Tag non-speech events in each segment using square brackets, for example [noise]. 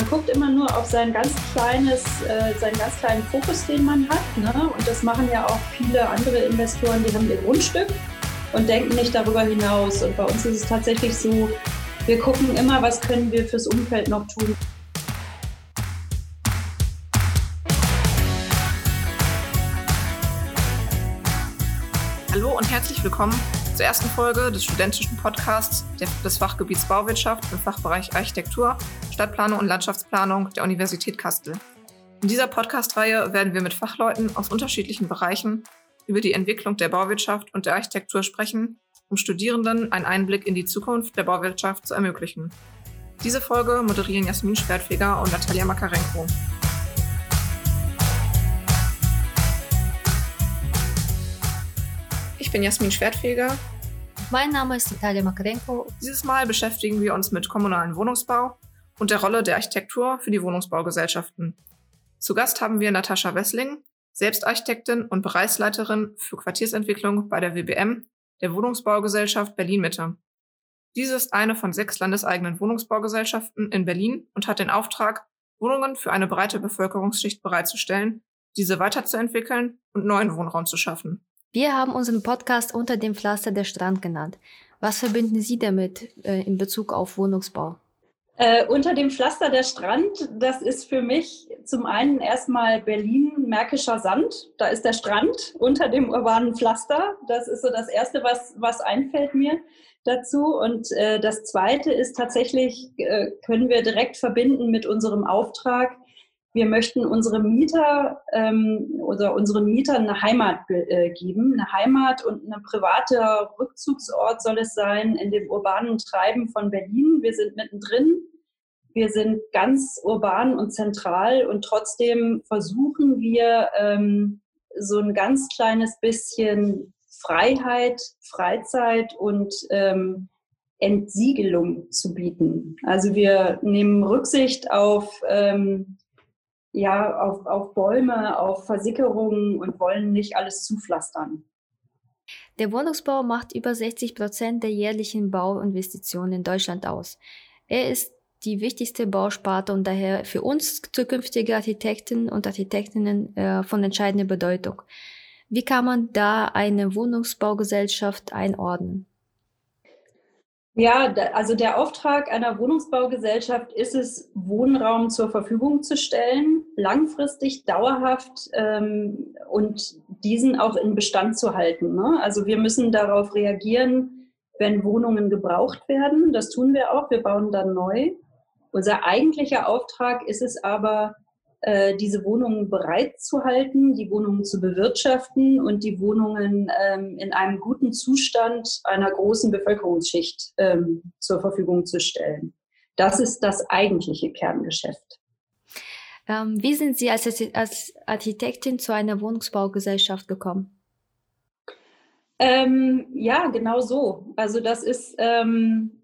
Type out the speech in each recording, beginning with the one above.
Man guckt immer nur auf sein ganz kleines, äh, seinen ganz kleinen Fokus, den man hat. Ne? Und das machen ja auch viele andere Investoren, die haben ihr Grundstück und denken nicht darüber hinaus. Und bei uns ist es tatsächlich so, wir gucken immer, was können wir fürs Umfeld noch tun. Hallo und herzlich willkommen zur ersten Folge des studentischen Podcasts des Fachgebiets Bauwirtschaft im Fachbereich Architektur, Stadtplanung und Landschaftsplanung der Universität Kastel. In dieser Podcast-Reihe werden wir mit Fachleuten aus unterschiedlichen Bereichen über die Entwicklung der Bauwirtschaft und der Architektur sprechen, um Studierenden einen Einblick in die Zukunft der Bauwirtschaft zu ermöglichen. Diese Folge moderieren Jasmin Schwertfeger und Natalia Makarenko. Ich bin Jasmin Schwertfeger. Mein Name ist Natalia Makarenko. Dieses Mal beschäftigen wir uns mit kommunalen Wohnungsbau und der Rolle der Architektur für die Wohnungsbaugesellschaften. Zu Gast haben wir Natascha Wessling, Selbstarchitektin und Bereichsleiterin für Quartiersentwicklung bei der WBM, der Wohnungsbaugesellschaft Berlin-Mitte. Diese ist eine von sechs landeseigenen Wohnungsbaugesellschaften in Berlin und hat den Auftrag, Wohnungen für eine breite Bevölkerungsschicht bereitzustellen, diese weiterzuentwickeln und neuen Wohnraum zu schaffen. Wir haben unseren Podcast unter dem Pflaster der Strand genannt. Was verbinden Sie damit äh, in Bezug auf Wohnungsbau? Äh, unter dem Pflaster der Strand, das ist für mich zum einen erstmal Berlin-Märkischer Sand. Da ist der Strand unter dem urbanen Pflaster. Das ist so das Erste, was, was einfällt mir dazu. Und äh, das Zweite ist tatsächlich, äh, können wir direkt verbinden mit unserem Auftrag, wir möchten unsere Mieter ähm, oder unseren Mietern eine Heimat äh, geben. Eine Heimat und ein privater Rückzugsort soll es sein in dem urbanen Treiben von Berlin. Wir sind mittendrin. Wir sind ganz urban und zentral und trotzdem versuchen wir ähm, so ein ganz kleines bisschen Freiheit, Freizeit und ähm, Entsiegelung zu bieten. Also wir nehmen Rücksicht auf ähm, ja, auf, auf Bäume, auf Versickerungen und wollen nicht alles zupflastern. Der Wohnungsbau macht über 60 Prozent der jährlichen Bauinvestitionen in Deutschland aus. Er ist die wichtigste Bausparte und daher für uns zukünftige Architekten und Architektinnen äh, von entscheidender Bedeutung. Wie kann man da eine Wohnungsbaugesellschaft einordnen? Ja, also der Auftrag einer Wohnungsbaugesellschaft ist es, Wohnraum zur Verfügung zu stellen, langfristig, dauerhaft ähm, und diesen auch in Bestand zu halten. Ne? Also wir müssen darauf reagieren, wenn Wohnungen gebraucht werden. Das tun wir auch. Wir bauen dann neu. Unser eigentlicher Auftrag ist es aber, äh, diese Wohnungen bereitzuhalten, die Wohnungen zu bewirtschaften und die Wohnungen ähm, in einem guten Zustand einer großen Bevölkerungsschicht ähm, zur Verfügung zu stellen. Das ist das eigentliche Kerngeschäft. Ähm, wie sind Sie als, als Architektin zu einer Wohnungsbaugesellschaft gekommen? Ähm, ja, genau so. Also das ist ähm,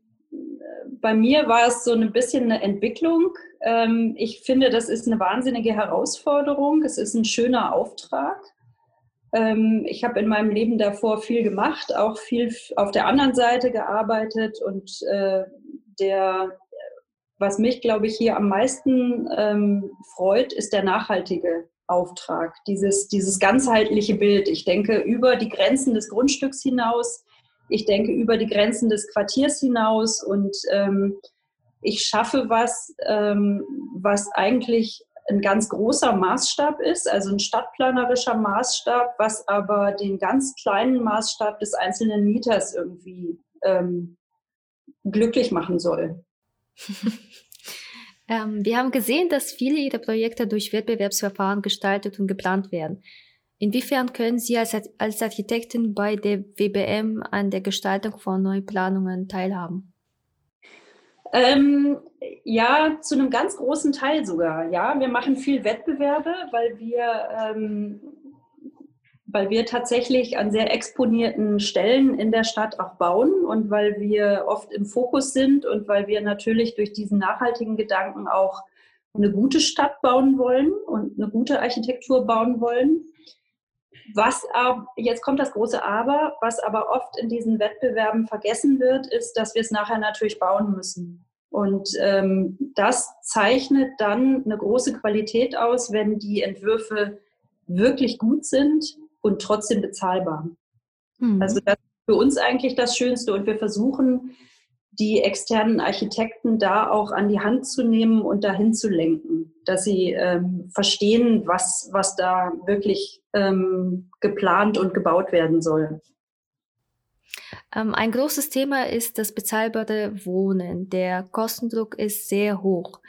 bei mir war es so ein bisschen eine Entwicklung. Ähm, ich finde, das ist eine wahnsinnige Herausforderung. Es ist ein schöner Auftrag. Ähm, ich habe in meinem Leben davor viel gemacht, auch viel auf der anderen Seite gearbeitet und äh, der, was mich, glaube ich, hier am meisten ähm, freut, ist der nachhaltige Auftrag, dieses, dieses ganzheitliche Bild. Ich denke über die Grenzen des Grundstücks hinaus, ich denke über die Grenzen des Quartiers hinaus und ähm, ich schaffe was, ähm, was eigentlich ein ganz großer Maßstab ist, also ein stadtplanerischer Maßstab, was aber den ganz kleinen Maßstab des einzelnen Mieters irgendwie ähm, glücklich machen soll. [laughs] ähm, wir haben gesehen, dass viele Ihrer Projekte durch Wettbewerbsverfahren gestaltet und geplant werden. Inwiefern können Sie als, als Architektin bei der WBM an der Gestaltung von Neuplanungen teilhaben? Ähm, ja, zu einem ganz großen Teil sogar. Ja, wir machen viel Wettbewerbe, weil wir, ähm, weil wir tatsächlich an sehr exponierten Stellen in der Stadt auch bauen und weil wir oft im Fokus sind und weil wir natürlich durch diesen nachhaltigen Gedanken auch eine gute Stadt bauen wollen und eine gute Architektur bauen wollen. Was aber, jetzt kommt das große Aber, was aber oft in diesen Wettbewerben vergessen wird, ist, dass wir es nachher natürlich bauen müssen. Und ähm, das zeichnet dann eine große Qualität aus, wenn die Entwürfe wirklich gut sind und trotzdem bezahlbar. Mhm. Also das ist für uns eigentlich das Schönste und wir versuchen, die externen Architekten da auch an die Hand zu nehmen und dahin zu lenken, dass sie ähm, verstehen, was, was da wirklich ähm, geplant und gebaut werden soll. Ähm, ein großes Thema ist das bezahlbare Wohnen. Der Kostendruck ist sehr hoch.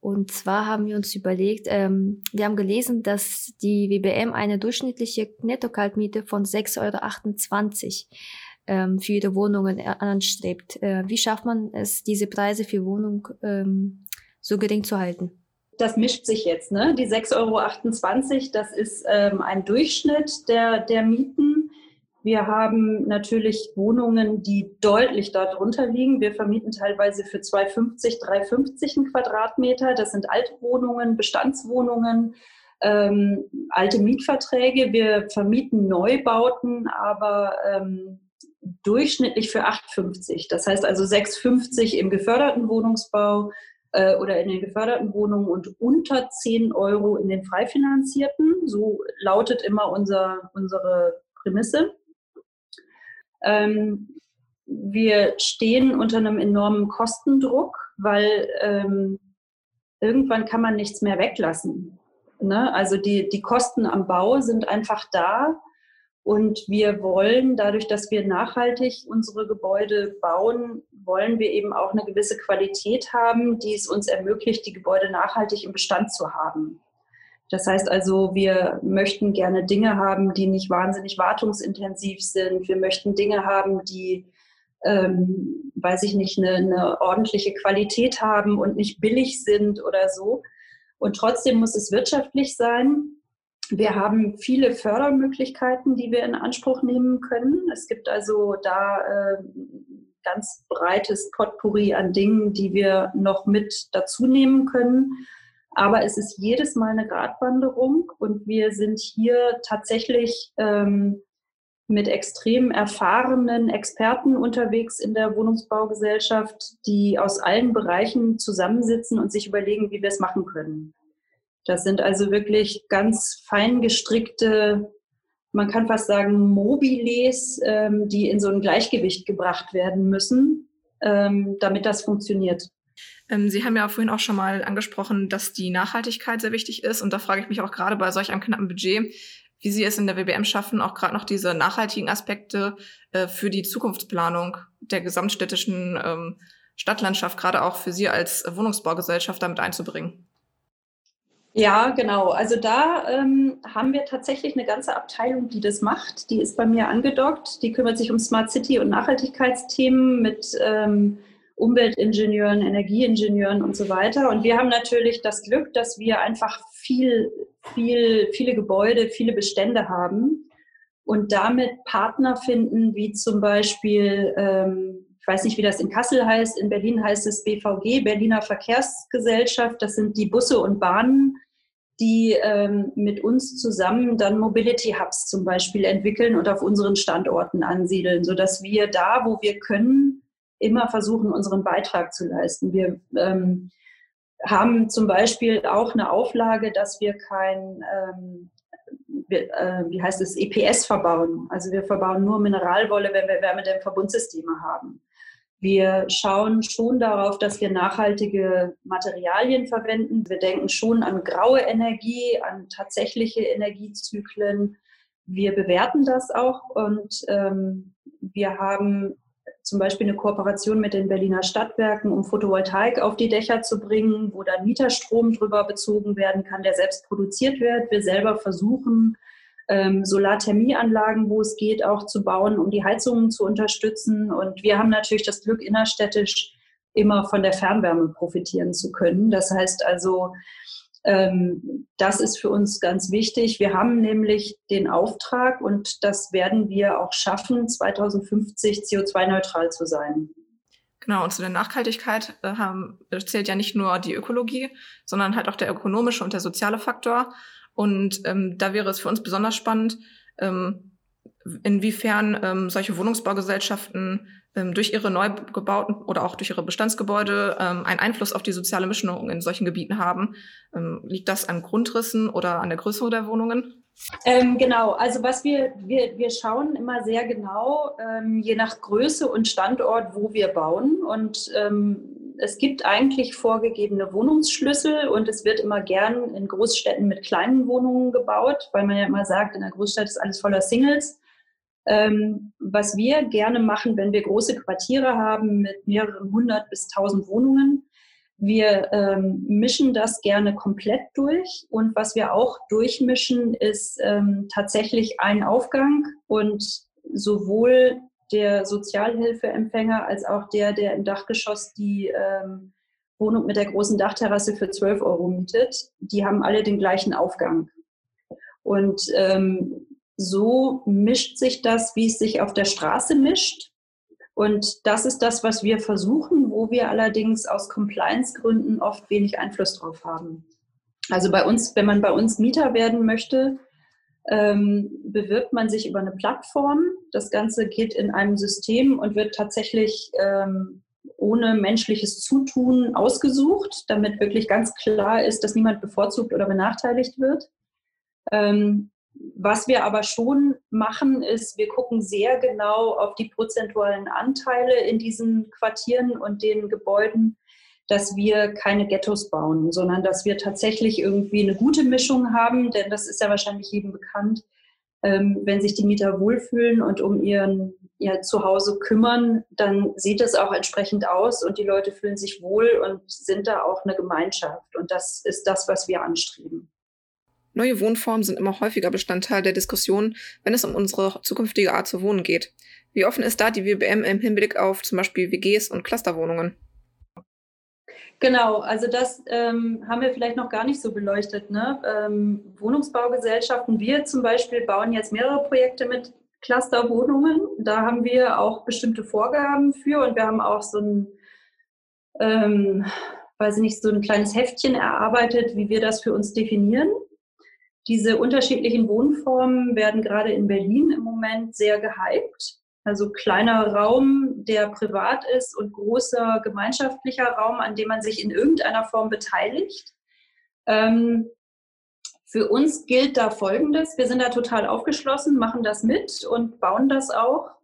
Und zwar haben wir uns überlegt, ähm, wir haben gelesen, dass die WBM eine durchschnittliche Netto-Kaltmiete von 6,28 Euro ähm, für ihre Wohnungen anstrebt. Äh, wie schafft man es, diese Preise für Wohnung ähm, so gering zu halten? Das mischt sich jetzt. Ne? Die 6,28 Euro, das ist ähm, ein Durchschnitt der, der Mieten. Wir haben natürlich Wohnungen, die deutlich darunter liegen. Wir vermieten teilweise für 2,50, 3,50 einen Quadratmeter. Das sind alte Wohnungen, Bestandswohnungen, ähm, alte Mietverträge. Wir vermieten Neubauten, aber ähm, durchschnittlich für 8,50. Das heißt also 6,50 im geförderten Wohnungsbau äh, oder in den geförderten Wohnungen und unter 10 Euro in den frei finanzierten. So lautet immer unser, unsere Prämisse. Ähm, wir stehen unter einem enormen Kostendruck, weil ähm, irgendwann kann man nichts mehr weglassen. Ne? Also die, die Kosten am Bau sind einfach da und wir wollen, dadurch, dass wir nachhaltig unsere Gebäude bauen, wollen wir eben auch eine gewisse Qualität haben, die es uns ermöglicht, die Gebäude nachhaltig im Bestand zu haben. Das heißt also, wir möchten gerne Dinge haben, die nicht wahnsinnig wartungsintensiv sind. Wir möchten Dinge haben, die, ähm, weiß ich nicht, eine, eine ordentliche Qualität haben und nicht billig sind oder so. Und trotzdem muss es wirtschaftlich sein. Wir haben viele Fördermöglichkeiten, die wir in Anspruch nehmen können. Es gibt also da äh, ganz breites Potpourri an Dingen, die wir noch mit dazu nehmen können. Aber es ist jedes Mal eine Gratwanderung und wir sind hier tatsächlich ähm, mit extrem erfahrenen Experten unterwegs in der Wohnungsbaugesellschaft, die aus allen Bereichen zusammensitzen und sich überlegen, wie wir es machen können. Das sind also wirklich ganz fein gestrickte, man kann fast sagen, Mobiles, ähm, die in so ein Gleichgewicht gebracht werden müssen, ähm, damit das funktioniert. Ähm, Sie haben ja vorhin auch schon mal angesprochen, dass die Nachhaltigkeit sehr wichtig ist. Und da frage ich mich auch gerade bei solch einem knappen Budget, wie Sie es in der WBM schaffen, auch gerade noch diese nachhaltigen Aspekte äh, für die Zukunftsplanung der gesamtstädtischen ähm, Stadtlandschaft, gerade auch für Sie als Wohnungsbaugesellschaft damit einzubringen. Ja, genau. Also da ähm, haben wir tatsächlich eine ganze Abteilung, die das macht. Die ist bei mir angedockt. Die kümmert sich um Smart City und Nachhaltigkeitsthemen mit ähm, Umweltingenieuren, Energieingenieuren und so weiter. Und wir haben natürlich das Glück, dass wir einfach viel, viel, viele Gebäude, viele Bestände haben und damit Partner finden, wie zum Beispiel, ähm, ich weiß nicht, wie das in Kassel heißt, in Berlin heißt es BVG, Berliner Verkehrsgesellschaft. Das sind die Busse und Bahnen, die ähm, mit uns zusammen dann Mobility Hubs zum Beispiel entwickeln und auf unseren Standorten ansiedeln, sodass wir da, wo wir können, immer versuchen, unseren Beitrag zu leisten. Wir ähm, haben zum Beispiel auch eine Auflage, dass wir kein, ähm, wir, äh, wie heißt es, EPS verbauen. Also wir verbauen nur Mineralwolle, wenn wir Wärmedämmverbundsysteme haben. Wir schauen schon darauf, dass wir nachhaltige Materialien verwenden. Wir denken schon an graue Energie, an tatsächliche Energiezyklen. Wir bewerten das auch und ähm, wir haben zum Beispiel eine Kooperation mit den Berliner Stadtwerken, um Photovoltaik auf die Dächer zu bringen, wo dann Mieterstrom drüber bezogen werden kann, der selbst produziert wird. Wir selber versuchen, ähm, Solarthermieanlagen, wo es geht, auch zu bauen, um die Heizungen zu unterstützen. Und wir haben natürlich das Glück, innerstädtisch immer von der Fernwärme profitieren zu können. Das heißt also, ähm, das ist für uns ganz wichtig. Wir haben nämlich den Auftrag und das werden wir auch schaffen, 2050 CO2-neutral zu sein. Genau, und zu der Nachhaltigkeit äh, haben, zählt ja nicht nur die Ökologie, sondern halt auch der ökonomische und der soziale Faktor. Und ähm, da wäre es für uns besonders spannend, ähm, inwiefern ähm, solche Wohnungsbaugesellschaften ähm, durch ihre neu gebauten oder auch durch ihre Bestandsgebäude ähm, einen Einfluss auf die soziale Mischung in solchen Gebieten haben. Ähm, liegt das an Grundrissen oder an der Größe der Wohnungen? Ähm, genau, also was wir, wir, wir schauen immer sehr genau, ähm, je nach Größe und Standort, wo wir bauen. Und ähm, es gibt eigentlich vorgegebene Wohnungsschlüssel und es wird immer gern in Großstädten mit kleinen Wohnungen gebaut, weil man ja immer sagt, in der Großstadt ist alles voller Singles. Ähm, was wir gerne machen, wenn wir große Quartiere haben mit mehreren hundert bis tausend Wohnungen, wir ähm, mischen das gerne komplett durch und was wir auch durchmischen, ist ähm, tatsächlich ein Aufgang und sowohl der Sozialhilfeempfänger als auch der, der im Dachgeschoss die ähm, Wohnung mit der großen Dachterrasse für 12 Euro mietet, die haben alle den gleichen Aufgang. Und ähm, so mischt sich das, wie es sich auf der Straße mischt. Und das ist das, was wir versuchen, wo wir allerdings aus Compliance-Gründen oft wenig Einfluss drauf haben. Also bei uns, wenn man bei uns Mieter werden möchte, ähm, bewirbt man sich über eine Plattform. Das Ganze geht in einem System und wird tatsächlich ähm, ohne menschliches Zutun ausgesucht, damit wirklich ganz klar ist, dass niemand bevorzugt oder benachteiligt wird. Ähm, was wir aber schon machen, ist, wir gucken sehr genau auf die prozentualen Anteile in diesen Quartieren und den Gebäuden, dass wir keine Ghettos bauen, sondern dass wir tatsächlich irgendwie eine gute Mischung haben, denn das ist ja wahrscheinlich jedem bekannt. Ähm, wenn sich die Mieter wohlfühlen und um ihren, ihr Zuhause kümmern, dann sieht es auch entsprechend aus und die Leute fühlen sich wohl und sind da auch eine Gemeinschaft. Und das ist das, was wir anstreben. Neue Wohnformen sind immer häufiger Bestandteil der Diskussion, wenn es um unsere zukünftige Art zu wohnen geht. Wie offen ist da die WBM im Hinblick auf zum Beispiel WGs und Clusterwohnungen? Genau, also das ähm, haben wir vielleicht noch gar nicht so beleuchtet. Ne? Ähm, Wohnungsbaugesellschaften, wir zum Beispiel bauen jetzt mehrere Projekte mit Clusterwohnungen. Da haben wir auch bestimmte Vorgaben für und wir haben auch so ein, ähm, weiß ich nicht, so ein kleines Heftchen erarbeitet, wie wir das für uns definieren. Diese unterschiedlichen Wohnformen werden gerade in Berlin im Moment sehr gehypt. Also kleiner Raum, der privat ist und großer gemeinschaftlicher Raum, an dem man sich in irgendeiner Form beteiligt. Ähm, für uns gilt da Folgendes. Wir sind da total aufgeschlossen, machen das mit und bauen das auch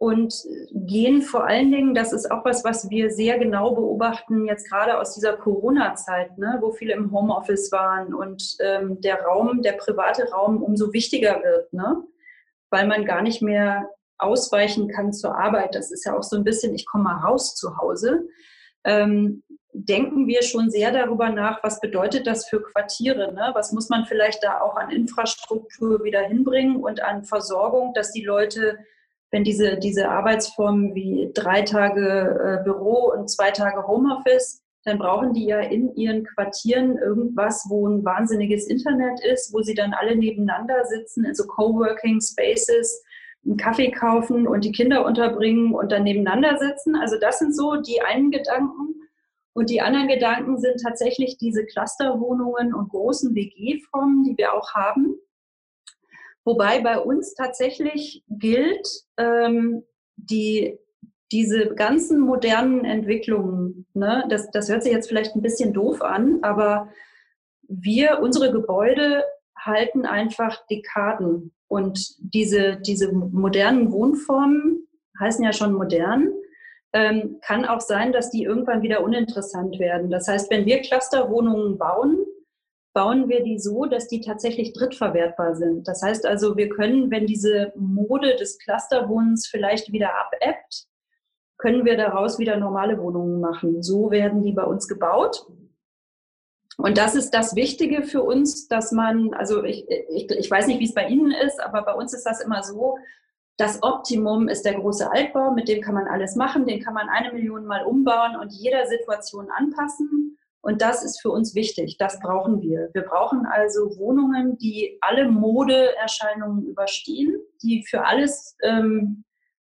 und gehen vor allen Dingen, das ist auch was, was wir sehr genau beobachten, jetzt gerade aus dieser Corona-Zeit, ne, wo viele im Homeoffice waren und ähm, der Raum, der private Raum umso wichtiger wird, ne, weil man gar nicht mehr ausweichen kann zur Arbeit. Das ist ja auch so ein bisschen, ich komme mal raus zu Hause. Ähm, denken wir schon sehr darüber nach, was bedeutet das für Quartiere? Ne? Was muss man vielleicht da auch an Infrastruktur wieder hinbringen und an Versorgung, dass die Leute wenn diese, diese Arbeitsformen wie drei Tage äh, Büro und zwei Tage Homeoffice, dann brauchen die ja in ihren Quartieren irgendwas, wo ein wahnsinniges Internet ist, wo sie dann alle nebeneinander sitzen in so Coworking Spaces, einen Kaffee kaufen und die Kinder unterbringen und dann nebeneinander sitzen. Also das sind so die einen Gedanken. Und die anderen Gedanken sind tatsächlich diese Clusterwohnungen und großen WG-Formen, die wir auch haben Wobei bei uns tatsächlich gilt, ähm, die, diese ganzen modernen Entwicklungen, ne, das, das hört sich jetzt vielleicht ein bisschen doof an, aber wir, unsere Gebäude halten einfach Dekaden. Und diese, diese modernen Wohnformen heißen ja schon modern, ähm, kann auch sein, dass die irgendwann wieder uninteressant werden. Das heißt, wenn wir Clusterwohnungen bauen, bauen wir die so, dass die tatsächlich drittverwertbar sind. Das heißt also, wir können, wenn diese Mode des Clusterwohnens vielleicht wieder abebbt, können wir daraus wieder normale Wohnungen machen. So werden die bei uns gebaut. Und das ist das Wichtige für uns, dass man, also ich, ich, ich weiß nicht, wie es bei Ihnen ist, aber bei uns ist das immer so, das Optimum ist der große Altbau, mit dem kann man alles machen, den kann man eine Million Mal umbauen und jeder Situation anpassen. Und das ist für uns wichtig. Das brauchen wir. Wir brauchen also Wohnungen, die alle Modeerscheinungen überstehen, die für alles ähm,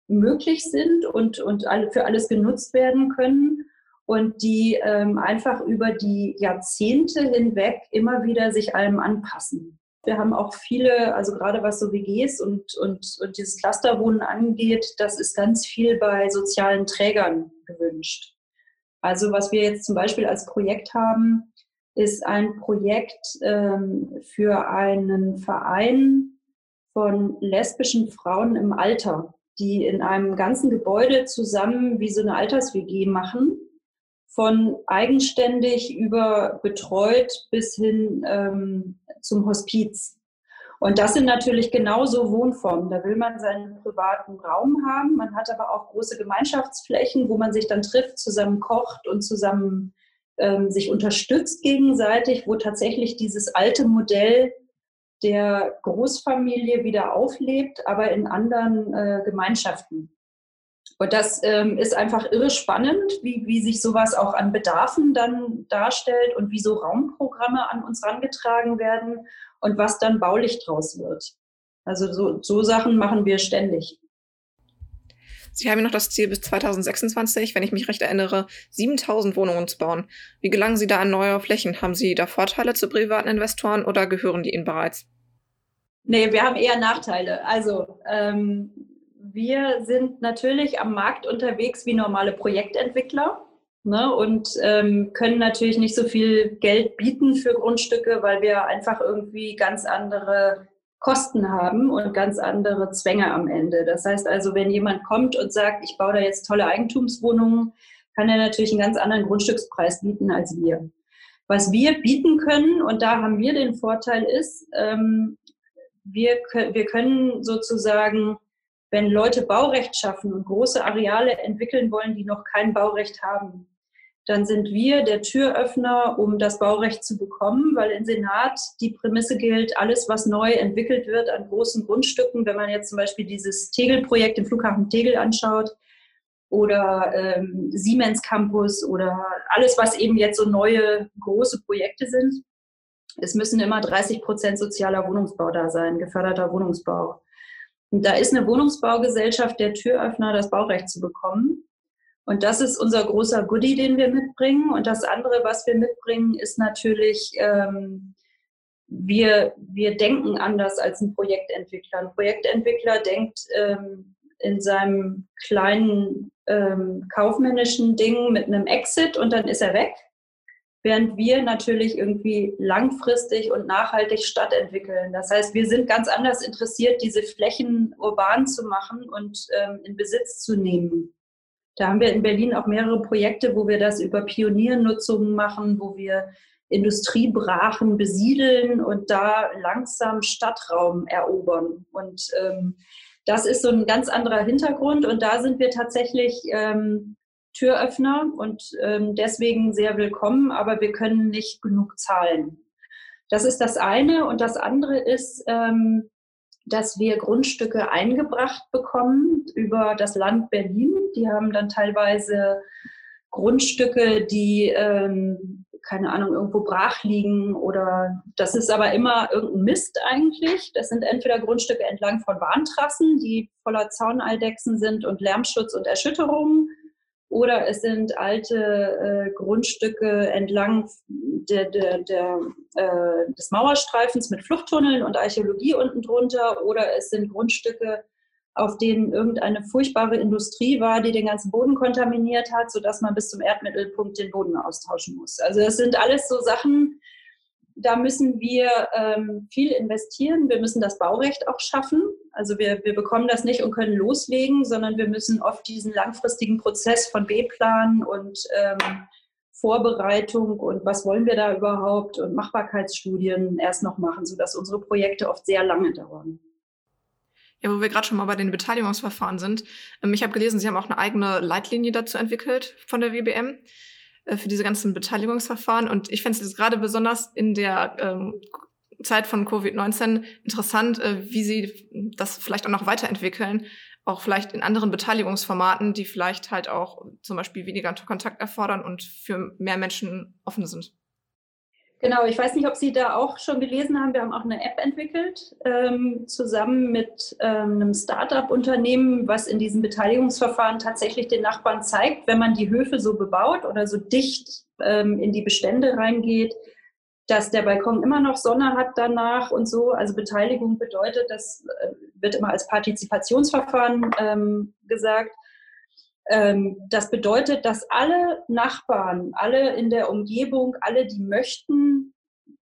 möglich sind und, und für alles genutzt werden können und die ähm, einfach über die Jahrzehnte hinweg immer wieder sich allem anpassen. Wir haben auch viele, also gerade was so WGs und, und, und dieses Clusterwohnen angeht, das ist ganz viel bei sozialen Trägern gewünscht. Also was wir jetzt zum Beispiel als Projekt haben, ist ein Projekt ähm, für einen Verein von lesbischen Frauen im Alter, die in einem ganzen Gebäude zusammen wie so eine Alters-WG machen von eigenständig über betreut bis hin ähm, zum Hospiz. Und das sind natürlich genauso Wohnformen. Da will man seinen privaten Raum haben. Man hat aber auch große Gemeinschaftsflächen, wo man sich dann trifft, zusammen kocht und zusammen ähm, sich unterstützt gegenseitig, wo tatsächlich dieses alte Modell der Großfamilie wieder auflebt, aber in anderen äh, Gemeinschaften. Und das ähm, ist einfach irre spannend, wie, wie sich sowas auch an Bedarfen dann darstellt und wie so Raumprogramme an uns rangetragen werden und was dann baulich draus wird. Also so, so Sachen machen wir ständig. Sie haben ja noch das Ziel bis 2026, wenn ich mich recht erinnere, 7000 Wohnungen zu bauen. Wie gelangen Sie da an neue Flächen? Haben Sie da Vorteile zu privaten Investoren oder gehören die Ihnen bereits? Nee, wir haben eher Nachteile. Also ähm, wir sind natürlich am Markt unterwegs wie normale Projektentwickler ne, und ähm, können natürlich nicht so viel Geld bieten für Grundstücke, weil wir einfach irgendwie ganz andere Kosten haben und ganz andere Zwänge am Ende. Das heißt also, wenn jemand kommt und sagt, ich baue da jetzt tolle Eigentumswohnungen, kann er natürlich einen ganz anderen Grundstückspreis bieten als wir. Was wir bieten können, und da haben wir den Vorteil, ist, ähm, wir, wir können sozusagen wenn Leute Baurecht schaffen und große Areale entwickeln wollen, die noch kein Baurecht haben, dann sind wir der Türöffner, um das Baurecht zu bekommen, weil im Senat die Prämisse gilt, alles, was neu entwickelt wird an großen Grundstücken, wenn man jetzt zum Beispiel dieses Tegel-Projekt im Flughafen Tegel anschaut oder ähm, Siemens Campus oder alles, was eben jetzt so neue große Projekte sind, es müssen immer 30 Prozent sozialer Wohnungsbau da sein, geförderter Wohnungsbau. Und da ist eine Wohnungsbaugesellschaft der Türöffner, das Baurecht zu bekommen. Und das ist unser großer Goodie, den wir mitbringen. Und das andere, was wir mitbringen, ist natürlich, ähm, wir, wir denken anders als ein Projektentwickler. Ein Projektentwickler denkt ähm, in seinem kleinen ähm, kaufmännischen Ding mit einem Exit und dann ist er weg während wir natürlich irgendwie langfristig und nachhaltig Stadt entwickeln. Das heißt, wir sind ganz anders interessiert, diese Flächen urban zu machen und ähm, in Besitz zu nehmen. Da haben wir in Berlin auch mehrere Projekte, wo wir das über Pioniernutzungen machen, wo wir Industriebrachen besiedeln und da langsam Stadtraum erobern. Und ähm, das ist so ein ganz anderer Hintergrund und da sind wir tatsächlich ähm, Türöffner und ähm, deswegen sehr willkommen, aber wir können nicht genug zahlen. Das ist das eine. Und das andere ist, ähm, dass wir Grundstücke eingebracht bekommen über das Land Berlin. Die haben dann teilweise Grundstücke, die, ähm, keine Ahnung, irgendwo brach liegen oder das ist aber immer irgendein Mist eigentlich. Das sind entweder Grundstücke entlang von Bahntrassen, die voller Zauneidechsen sind und Lärmschutz und Erschütterungen oder es sind alte äh, Grundstücke entlang der, der, der, äh, des Mauerstreifens mit Fluchttunneln und Archäologie unten drunter, oder es sind Grundstücke, auf denen irgendeine furchtbare Industrie war, die den ganzen Boden kontaminiert hat, sodass man bis zum Erdmittelpunkt den Boden austauschen muss. Also das sind alles so Sachen, da müssen wir ähm, viel investieren. Wir müssen das Baurecht auch schaffen. Also wir, wir bekommen das nicht und können loslegen, sondern wir müssen oft diesen langfristigen Prozess von B-Plan und ähm, Vorbereitung und was wollen wir da überhaupt und Machbarkeitsstudien erst noch machen, sodass unsere Projekte oft sehr lange dauern. Ja, wo wir gerade schon mal bei den Beteiligungsverfahren sind. Ähm, ich habe gelesen, Sie haben auch eine eigene Leitlinie dazu entwickelt von der WBM. Äh, für diese ganzen Beteiligungsverfahren. Und ich fände es gerade besonders in der ähm, Zeit von Covid-19 interessant, äh, wie Sie das vielleicht auch noch weiterentwickeln, auch vielleicht in anderen Beteiligungsformaten, die vielleicht halt auch zum Beispiel weniger Kontakt erfordern und für mehr Menschen offen sind. Genau, ich weiß nicht, ob Sie da auch schon gelesen haben. Wir haben auch eine App entwickelt, ähm, zusammen mit ähm, einem Start-up-Unternehmen, was in diesen Beteiligungsverfahren tatsächlich den Nachbarn zeigt, wenn man die Höfe so bebaut oder so dicht ähm, in die Bestände reingeht, dass der Balkon immer noch Sonne hat danach und so. Also Beteiligung bedeutet, das äh, wird immer als Partizipationsverfahren ähm, gesagt. Ähm, das bedeutet, dass alle Nachbarn, alle in der Umgebung, alle, die möchten,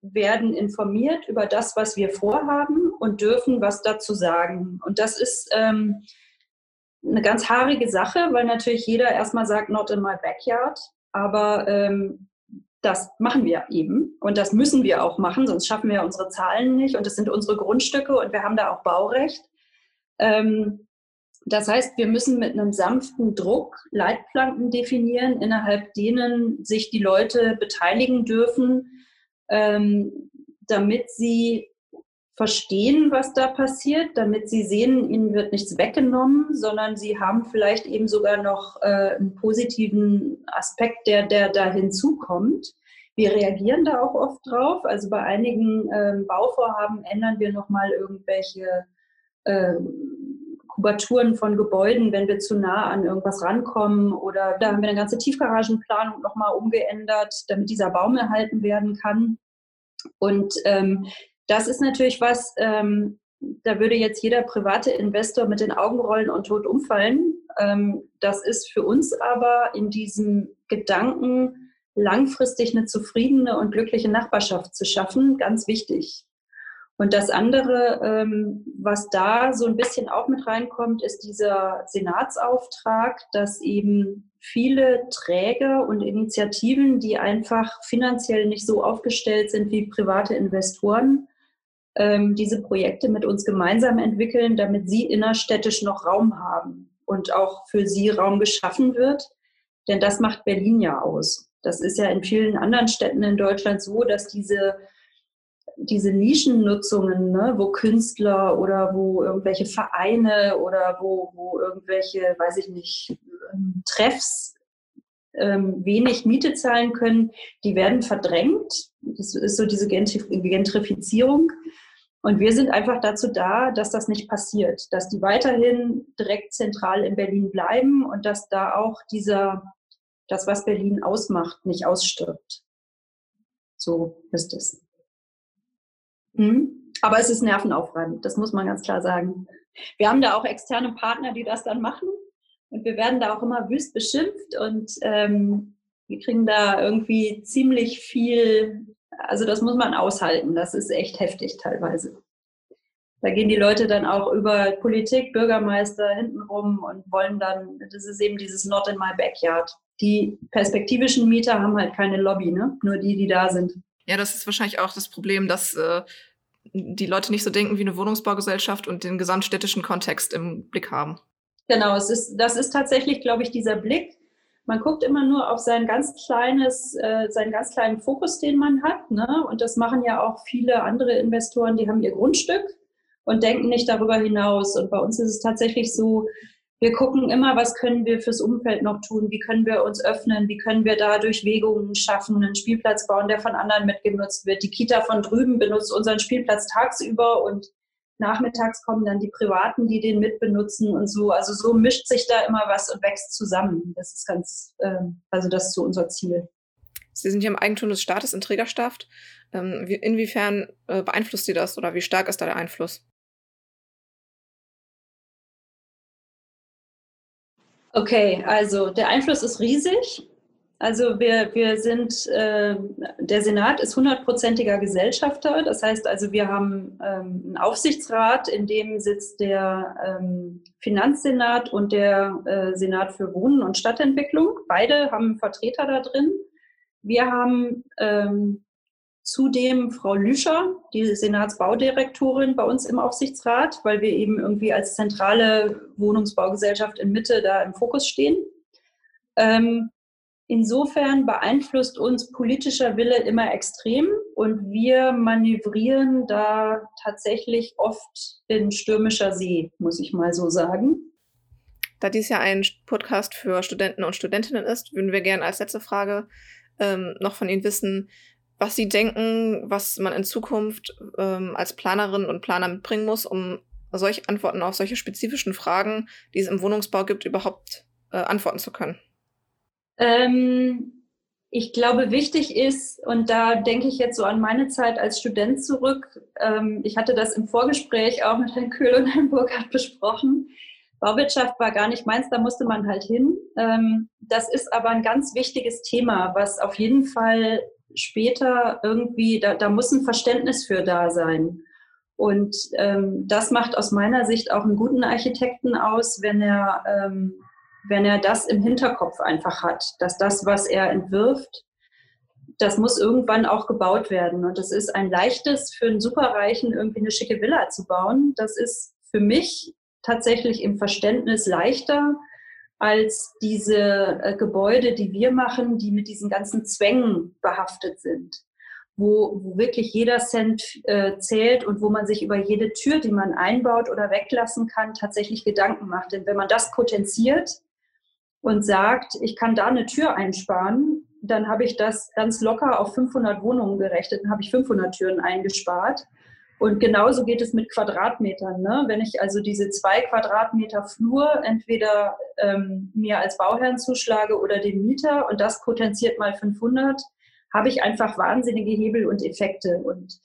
werden informiert über das, was wir vorhaben und dürfen was dazu sagen. Und das ist ähm, eine ganz haarige Sache, weil natürlich jeder erstmal sagt, not in my backyard. Aber ähm, das machen wir eben und das müssen wir auch machen, sonst schaffen wir unsere Zahlen nicht und das sind unsere Grundstücke und wir haben da auch Baurecht. Ähm, das heißt, wir müssen mit einem sanften Druck Leitplanken definieren, innerhalb denen sich die Leute beteiligen dürfen, ähm, damit sie verstehen, was da passiert, damit sie sehen, ihnen wird nichts weggenommen, sondern sie haben vielleicht eben sogar noch äh, einen positiven Aspekt, der, der da hinzukommt. Wir reagieren da auch oft drauf. Also bei einigen ähm, Bauvorhaben ändern wir nochmal irgendwelche äh, Kubaturen von Gebäuden, wenn wir zu nah an irgendwas rankommen. Oder da haben wir eine ganze Tiefgaragenplanung nochmal umgeändert, damit dieser Baum erhalten werden kann. Und ähm, das ist natürlich was, ähm, da würde jetzt jeder private Investor mit den Augen rollen und tot umfallen. Ähm, das ist für uns aber in diesem Gedanken, langfristig eine zufriedene und glückliche Nachbarschaft zu schaffen, ganz wichtig. Und das andere, ähm, was da so ein bisschen auch mit reinkommt, ist dieser Senatsauftrag, dass eben viele Träger und Initiativen, die einfach finanziell nicht so aufgestellt sind wie private Investoren, ähm, diese Projekte mit uns gemeinsam entwickeln, damit sie innerstädtisch noch Raum haben und auch für sie Raum geschaffen wird. Denn das macht Berlin ja aus. Das ist ja in vielen anderen Städten in Deutschland so, dass diese, diese Nischennutzungen, ne, wo Künstler oder wo irgendwelche Vereine oder wo, wo irgendwelche, weiß ich nicht, ähm, Treffs ähm, wenig Miete zahlen können, die werden verdrängt. Das ist so diese Gentrifizierung. Und wir sind einfach dazu da, dass das nicht passiert, dass die weiterhin direkt zentral in Berlin bleiben und dass da auch dieser, das, was Berlin ausmacht, nicht ausstirbt. So ist es. Mhm. Aber es ist nervenaufreibend, das muss man ganz klar sagen. Wir haben da auch externe Partner, die das dann machen. Und wir werden da auch immer wüst beschimpft und ähm, wir kriegen da irgendwie ziemlich viel also das muss man aushalten. Das ist echt heftig teilweise. Da gehen die Leute dann auch über Politik, Bürgermeister hintenrum und wollen dann, das ist eben dieses Not in my backyard. Die perspektivischen Mieter haben halt keine Lobby, ne? nur die, die da sind. Ja, das ist wahrscheinlich auch das Problem, dass äh, die Leute nicht so denken wie eine Wohnungsbaugesellschaft und den gesamtstädtischen Kontext im Blick haben. Genau, es ist, das ist tatsächlich, glaube ich, dieser Blick man guckt immer nur auf sein ganz kleines, äh, seinen ganz kleinen Fokus, den man hat. Ne? Und das machen ja auch viele andere Investoren, die haben ihr Grundstück und denken nicht darüber hinaus. Und bei uns ist es tatsächlich so, wir gucken immer, was können wir fürs Umfeld noch tun, wie können wir uns öffnen, wie können wir da Durchwegungen schaffen, einen Spielplatz bauen, der von anderen mitgenutzt wird. Die Kita von drüben benutzt unseren Spielplatz tagsüber und nachmittags kommen dann die Privaten, die den mitbenutzen und so. Also so mischt sich da immer was und wächst zusammen. Das ist ganz, äh, also das ist so unser Ziel. Sie sind hier im Eigentum des Staates in Trägerschaft. Ähm, wie, inwiefern äh, beeinflusst Sie das oder wie stark ist da der Einfluss? Okay, also der Einfluss ist riesig. Also wir, wir sind, äh, der Senat ist hundertprozentiger Gesellschafter. Das heißt also, wir haben ähm, einen Aufsichtsrat, in dem sitzt der ähm, Finanzsenat und der äh, Senat für Wohnen und Stadtentwicklung. Beide haben Vertreter da drin. Wir haben ähm, zudem Frau Lüscher, die Senatsbaudirektorin bei uns im Aufsichtsrat, weil wir eben irgendwie als zentrale Wohnungsbaugesellschaft in Mitte da im Fokus stehen. Ähm, Insofern beeinflusst uns politischer Wille immer extrem und wir manövrieren da tatsächlich oft in stürmischer See, muss ich mal so sagen. Da dies ja ein Podcast für Studenten und Studentinnen ist, würden wir gerne als letzte Frage ähm, noch von Ihnen wissen, was Sie denken, was man in Zukunft ähm, als Planerin und Planer mitbringen muss, um solche Antworten auf solche spezifischen Fragen, die es im Wohnungsbau gibt, überhaupt äh, antworten zu können. Ähm, ich glaube, wichtig ist, und da denke ich jetzt so an meine Zeit als Student zurück, ähm, ich hatte das im Vorgespräch auch mit Herrn Kühl und Herrn Burkhardt besprochen. Bauwirtschaft war gar nicht meins, da musste man halt hin. Ähm, das ist aber ein ganz wichtiges Thema, was auf jeden Fall später irgendwie, da, da muss ein Verständnis für da sein. Und ähm, das macht aus meiner Sicht auch einen guten Architekten aus, wenn er ähm, wenn er das im Hinterkopf einfach hat, dass das, was er entwirft, das muss irgendwann auch gebaut werden. Und es ist ein leichtes für einen Superreichen, irgendwie eine schicke Villa zu bauen. Das ist für mich tatsächlich im Verständnis leichter als diese äh, Gebäude, die wir machen, die mit diesen ganzen Zwängen behaftet sind, wo, wo wirklich jeder Cent äh, zählt und wo man sich über jede Tür, die man einbaut oder weglassen kann, tatsächlich Gedanken macht. Denn wenn man das potenziert, und sagt, ich kann da eine Tür einsparen, dann habe ich das ganz locker auf 500 Wohnungen gerechnet, dann habe ich 500 Türen eingespart. Und genauso geht es mit Quadratmetern. Ne? Wenn ich also diese zwei Quadratmeter Flur entweder ähm, mir als Bauherrn zuschlage oder dem Mieter und das potenziert mal 500, habe ich einfach wahnsinnige Hebel und Effekte. Und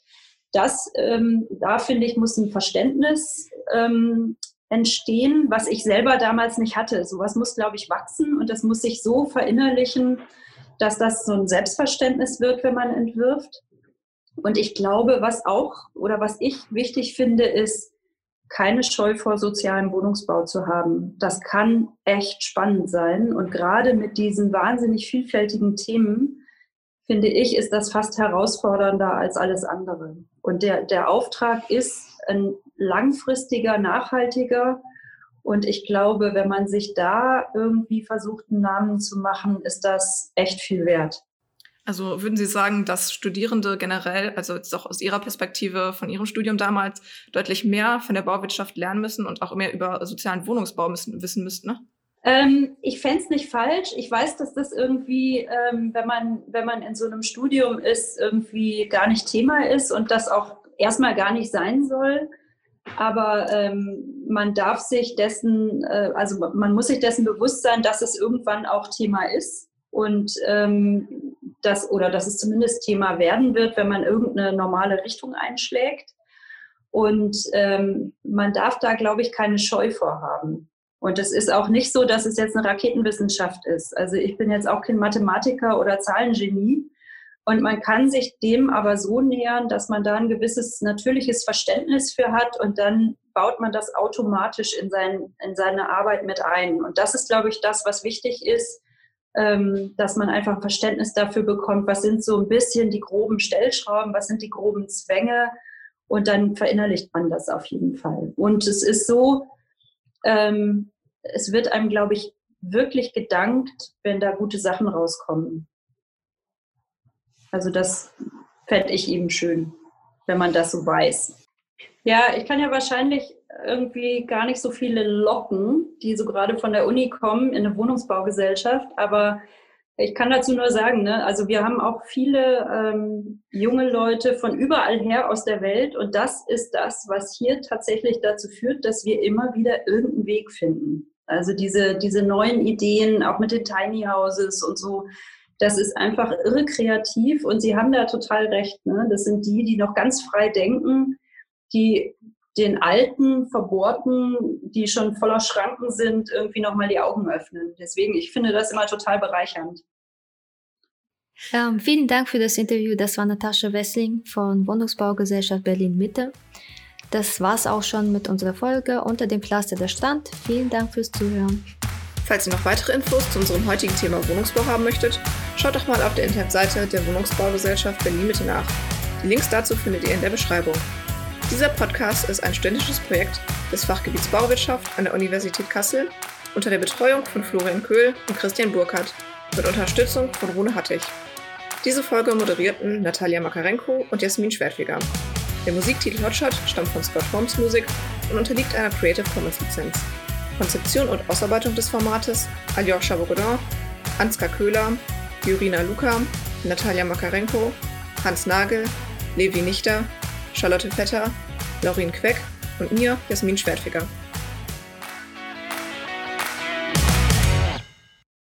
das, ähm, da finde ich, muss ein Verständnis ähm, entstehen, was ich selber damals nicht hatte. Sowas muss, glaube ich, wachsen und das muss sich so verinnerlichen, dass das so ein Selbstverständnis wird, wenn man entwirft. Und ich glaube, was auch oder was ich wichtig finde, ist, keine Scheu vor sozialem Wohnungsbau zu haben. Das kann echt spannend sein. Und gerade mit diesen wahnsinnig vielfältigen Themen, finde ich, ist das fast herausfordernder als alles andere. Und der, der Auftrag ist, ein langfristiger, nachhaltiger. Und ich glaube, wenn man sich da irgendwie versucht, einen Namen zu machen, ist das echt viel wert. Also würden Sie sagen, dass Studierende generell, also jetzt auch aus Ihrer Perspektive von Ihrem Studium damals, deutlich mehr von der Bauwirtschaft lernen müssen und auch mehr über sozialen Wohnungsbau müssen, wissen müssten? Ne? Ähm, ich fände es nicht falsch. Ich weiß, dass das irgendwie, ähm, wenn, man, wenn man in so einem Studium ist, irgendwie gar nicht Thema ist und das auch erstmal gar nicht sein soll. Aber ähm, man darf sich dessen, äh, also man muss sich dessen bewusst sein, dass es irgendwann auch Thema ist und ähm, das oder dass es zumindest Thema werden wird, wenn man irgendeine normale Richtung einschlägt. Und ähm, man darf da, glaube ich, keine Scheu vorhaben. Und es ist auch nicht so, dass es jetzt eine Raketenwissenschaft ist. Also ich bin jetzt auch kein Mathematiker oder Zahlengenie. Und man kann sich dem aber so nähern, dass man da ein gewisses natürliches Verständnis für hat und dann baut man das automatisch in, sein, in seine Arbeit mit ein. Und das ist, glaube ich, das, was wichtig ist, dass man einfach ein Verständnis dafür bekommt, was sind so ein bisschen die groben Stellschrauben, was sind die groben Zwänge und dann verinnerlicht man das auf jeden Fall. Und es ist so, ähm, es wird einem, glaube ich, wirklich gedankt, wenn da gute Sachen rauskommen. Also das fände ich eben schön, wenn man das so weiß. Ja, ich kann ja wahrscheinlich irgendwie gar nicht so viele locken, die so gerade von der Uni kommen in eine Wohnungsbaugesellschaft, aber ich kann dazu nur sagen, ne, also wir haben auch viele ähm, junge Leute von überall her aus der Welt und das ist das, was hier tatsächlich dazu führt, dass wir immer wieder irgendeinen Weg finden. Also diese, diese neuen Ideen, auch mit den Tiny Houses und so, das ist einfach irre kreativ und Sie haben da total recht. Ne? Das sind die, die noch ganz frei denken, die den alten, verbohrten, die schon voller Schranken sind, irgendwie nochmal die Augen öffnen. Deswegen, ich finde das immer total bereichernd. Ähm, vielen Dank für das Interview. Das war Natascha Wessling von Wohnungsbaugesellschaft Berlin Mitte. Das war's auch schon mit unserer Folge unter dem Pflaster der Strand. Vielen Dank fürs Zuhören. Falls ihr noch weitere Infos zu unserem heutigen Thema Wohnungsbau haben möchtet, schaut doch mal auf der Internetseite der Wohnungsbaugesellschaft Berlin Mitte nach. Die Links dazu findet ihr in der Beschreibung. Dieser Podcast ist ein studentisches Projekt des Fachgebiets Bauwirtschaft an der Universität Kassel unter der Betreuung von Florian Köhl und Christian Burkhardt mit Unterstützung von Rune Hattig. Diese Folge moderierten Natalia Makarenko und Jasmin Schwertfeger. Der Musiktitel Hotshot stammt von Scott Holmes Musik und unterliegt einer Creative Commons Lizenz. Konzeption und Ausarbeitung des Formates Aljoscha Bogodin, Ansgar Köhler, Jurina Luka, Natalia Makarenko, Hans Nagel, Levi Nichter, Charlotte Vetter, Laurin Queck und mir, Jasmin Schwertficker.